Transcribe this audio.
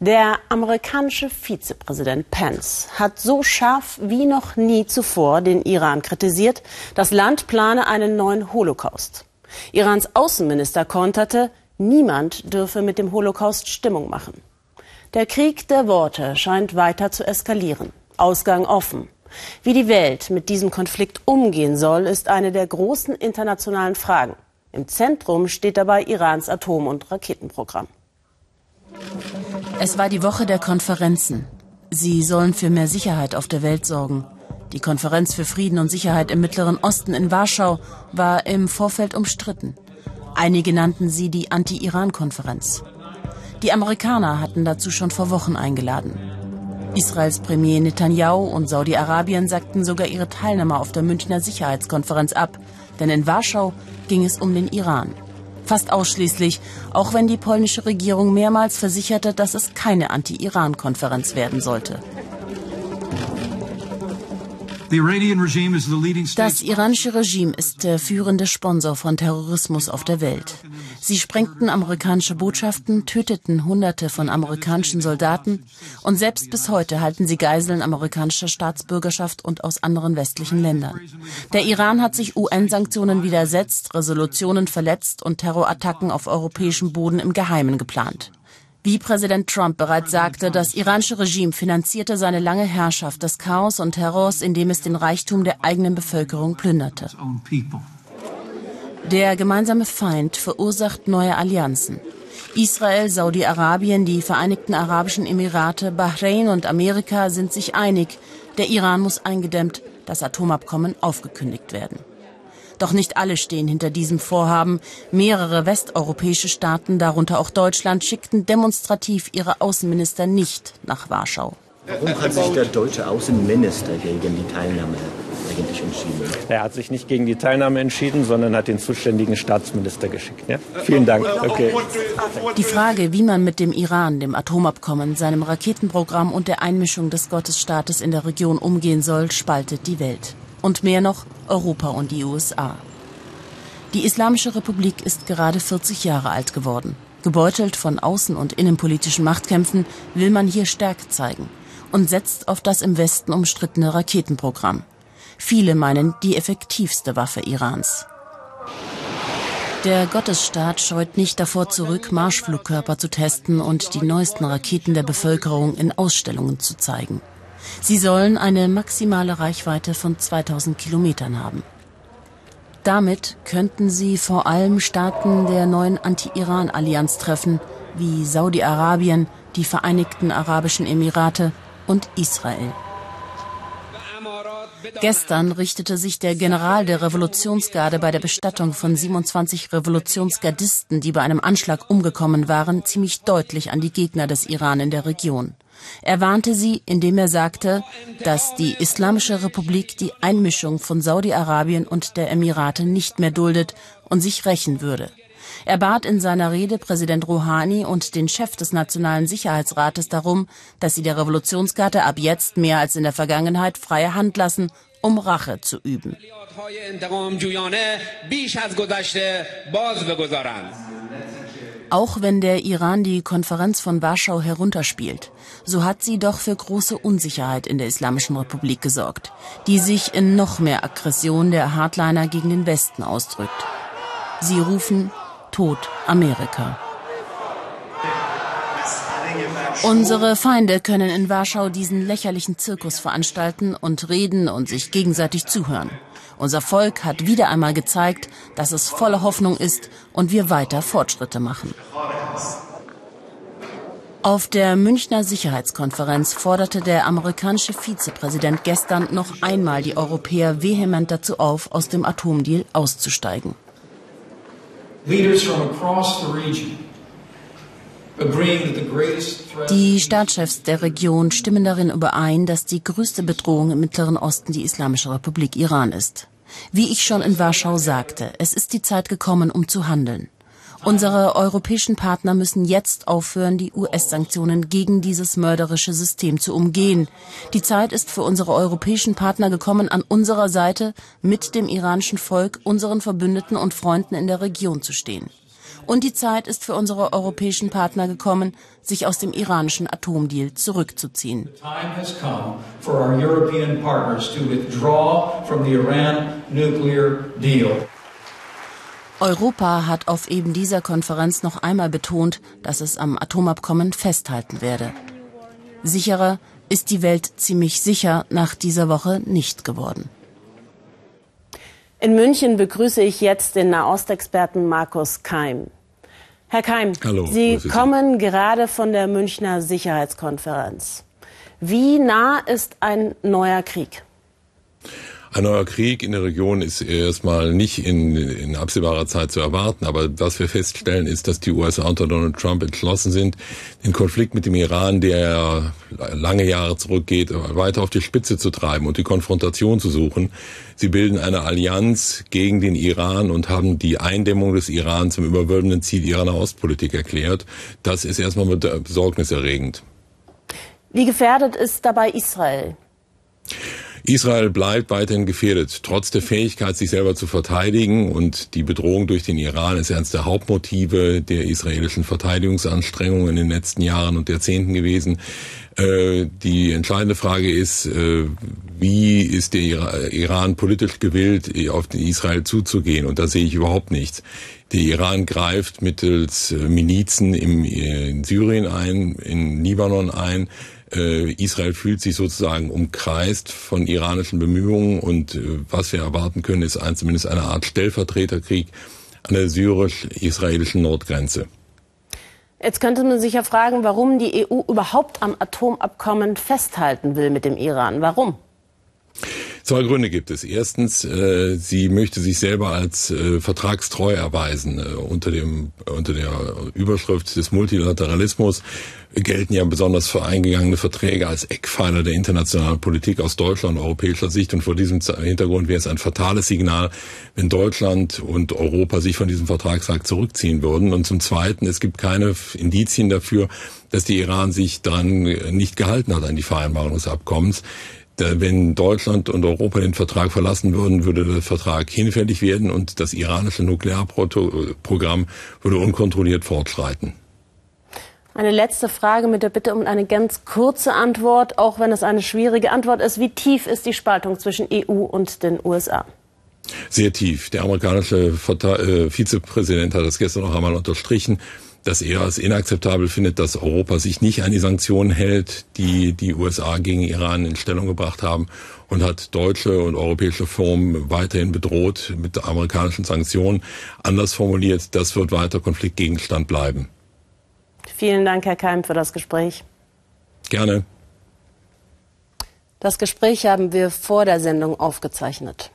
Der amerikanische Vizepräsident Pence hat so scharf wie noch nie zuvor den Iran kritisiert, das Land plane einen neuen Holocaust. Irans Außenminister konterte, niemand dürfe mit dem Holocaust Stimmung machen. Der Krieg der Worte scheint weiter zu eskalieren. Ausgang offen. Wie die Welt mit diesem Konflikt umgehen soll, ist eine der großen internationalen Fragen. Im Zentrum steht dabei Irans Atom- und Raketenprogramm. Es war die Woche der Konferenzen. Sie sollen für mehr Sicherheit auf der Welt sorgen. Die Konferenz für Frieden und Sicherheit im Mittleren Osten in Warschau war im Vorfeld umstritten. Einige nannten sie die Anti-Iran-Konferenz. Die Amerikaner hatten dazu schon vor Wochen eingeladen. Israels Premier Netanyahu und Saudi-Arabien sagten sogar ihre Teilnahme auf der Münchner Sicherheitskonferenz ab, denn in Warschau ging es um den Iran fast ausschließlich, auch wenn die polnische Regierung mehrmals versicherte, dass es keine Anti-Iran-Konferenz werden sollte. Das iranische Regime ist der führende Sponsor von Terrorismus auf der Welt. Sie sprengten amerikanische Botschaften, töteten Hunderte von amerikanischen Soldaten und selbst bis heute halten sie Geiseln amerikanischer Staatsbürgerschaft und aus anderen westlichen Ländern. Der Iran hat sich UN-Sanktionen widersetzt, Resolutionen verletzt und Terrorattacken auf europäischem Boden im Geheimen geplant. Wie Präsident Trump bereits sagte, das iranische Regime finanzierte seine lange Herrschaft des Chaos und Terrors, indem es den Reichtum der eigenen Bevölkerung plünderte. Der gemeinsame Feind verursacht neue Allianzen. Israel, Saudi-Arabien, die Vereinigten Arabischen Emirate, Bahrain und Amerika sind sich einig, der Iran muss eingedämmt, das Atomabkommen aufgekündigt werden. Doch nicht alle stehen hinter diesem Vorhaben. Mehrere westeuropäische Staaten, darunter auch Deutschland, schickten demonstrativ ihre Außenminister nicht nach Warschau. Warum hat sich der deutsche Außenminister gegen die Teilnahme eigentlich entschieden? Er hat sich nicht gegen die Teilnahme entschieden, sondern hat den zuständigen Staatsminister geschickt. Ja? Vielen Dank. Okay. Die Frage, wie man mit dem Iran, dem Atomabkommen, seinem Raketenprogramm und der Einmischung des Gottesstaates in der Region umgehen soll, spaltet die Welt. Und mehr noch Europa und die USA. Die Islamische Republik ist gerade 40 Jahre alt geworden. Gebeutelt von außen- und innenpolitischen Machtkämpfen will man hier Stärke zeigen und setzt auf das im Westen umstrittene Raketenprogramm. Viele meinen die effektivste Waffe Irans. Der Gottesstaat scheut nicht davor zurück, Marschflugkörper zu testen und die neuesten Raketen der Bevölkerung in Ausstellungen zu zeigen. Sie sollen eine maximale Reichweite von 2000 Kilometern haben. Damit könnten sie vor allem Staaten der neuen Anti-Iran-Allianz treffen, wie Saudi-Arabien, die Vereinigten Arabischen Emirate und Israel. Gestern richtete sich der General der Revolutionsgarde bei der Bestattung von 27 Revolutionsgardisten, die bei einem Anschlag umgekommen waren, ziemlich deutlich an die Gegner des Iran in der Region. Er warnte sie, indem er sagte, dass die Islamische Republik die Einmischung von Saudi-Arabien und der Emirate nicht mehr duldet und sich rächen würde. Er bat in seiner Rede Präsident Rouhani und den Chef des Nationalen Sicherheitsrates darum, dass sie der Revolutionsgarde ab jetzt mehr als in der Vergangenheit freie Hand lassen, um Rache zu üben. Auch wenn der Iran die Konferenz von Warschau herunterspielt, so hat sie doch für große Unsicherheit in der Islamischen Republik gesorgt, die sich in noch mehr Aggression der Hardliner gegen den Westen ausdrückt. Sie rufen Tod Amerika. Unsere Feinde können in Warschau diesen lächerlichen Zirkus veranstalten und reden und sich gegenseitig zuhören. Unser Volk hat wieder einmal gezeigt, dass es voller Hoffnung ist und wir weiter Fortschritte machen. Auf der Münchner Sicherheitskonferenz forderte der amerikanische Vizepräsident gestern noch einmal die Europäer vehement dazu auf, aus dem Atomdeal auszusteigen. Leaders from across the region die Staatschefs der Region stimmen darin überein, dass die größte Bedrohung im Mittleren Osten die Islamische Republik Iran ist. Wie ich schon in Warschau sagte, es ist die Zeit gekommen, um zu handeln. Unsere europäischen Partner müssen jetzt aufhören, die US-Sanktionen gegen dieses mörderische System zu umgehen. Die Zeit ist für unsere europäischen Partner gekommen, an unserer Seite mit dem iranischen Volk, unseren Verbündeten und Freunden in der Region zu stehen. Und die Zeit ist für unsere europäischen Partner gekommen, sich aus dem iranischen Atomdeal zurückzuziehen. Europa hat auf eben dieser Konferenz noch einmal betont, dass es am Atomabkommen festhalten werde. Sicherer ist die Welt ziemlich sicher nach dieser Woche nicht geworden. In München begrüße ich jetzt den Nahostexperten Markus Keim. Herr Keim, Hallo, Sie kommen gerade von der Münchner Sicherheitskonferenz. Wie nah ist ein neuer Krieg? Ein neuer Krieg in der Region ist erstmal nicht in, in absehbarer Zeit zu erwarten. Aber was wir feststellen, ist, dass die USA unter Donald Trump entschlossen sind, den Konflikt mit dem Iran, der lange Jahre zurückgeht, weiter auf die Spitze zu treiben und die Konfrontation zu suchen. Sie bilden eine Allianz gegen den Iran und haben die Eindämmung des Iran zum überwölbenden Ziel ihrer Nahostpolitik erklärt. Das ist erstmal besorgniserregend. Wie gefährdet ist dabei Israel? Israel bleibt weiterhin gefährdet, trotz der Fähigkeit, sich selber zu verteidigen. Und die Bedrohung durch den Iran ist eines der Hauptmotive der israelischen Verteidigungsanstrengungen in den letzten Jahren und Jahrzehnten gewesen. Äh, die entscheidende Frage ist, äh, wie ist der Iran politisch gewillt, auf Israel zuzugehen? Und da sehe ich überhaupt nichts. Der Iran greift mittels äh, Milizen in Syrien ein, in Libanon ein äh, Israel fühlt sich sozusagen umkreist von iranischen Bemühungen und äh, was wir erwarten können, ist ein, zumindest eine Art Stellvertreterkrieg an der syrisch-israelischen Nordgrenze. Jetzt könnte man sich ja fragen, warum die EU überhaupt am Atomabkommen festhalten will mit dem Iran. Warum? Zwei Gründe gibt es. Erstens, äh, sie möchte sich selber als äh, vertragstreu erweisen. Äh, unter, dem, unter der Überschrift des Multilateralismus gelten ja besonders für eingegangene Verträge als Eckpfeiler der internationalen Politik aus Deutschland europäischer Sicht. Und vor diesem Hintergrund wäre es ein fatales Signal, wenn Deutschland und Europa sich von diesem Vertragsakt zurückziehen würden. Und zum Zweiten, es gibt keine Indizien dafür, dass die Iran sich daran nicht gehalten hat an die Vereinbarung des Abkommens wenn Deutschland und Europa den Vertrag verlassen würden, würde der Vertrag hinfällig werden und das iranische Nuklearprogramm würde unkontrolliert fortschreiten. Eine letzte Frage mit der Bitte um eine ganz kurze Antwort, auch wenn es eine schwierige Antwort ist. Wie tief ist die Spaltung zwischen EU und den USA? Sehr tief. Der amerikanische äh, Vizepräsident hat das gestern noch einmal unterstrichen dass er es inakzeptabel findet, dass Europa sich nicht an die Sanktionen hält, die die USA gegen Iran in Stellung gebracht haben und hat deutsche und europäische Firmen weiterhin bedroht mit amerikanischen Sanktionen. Anders formuliert, das wird weiter Konfliktgegenstand bleiben. Vielen Dank, Herr Keim, für das Gespräch. Gerne. Das Gespräch haben wir vor der Sendung aufgezeichnet.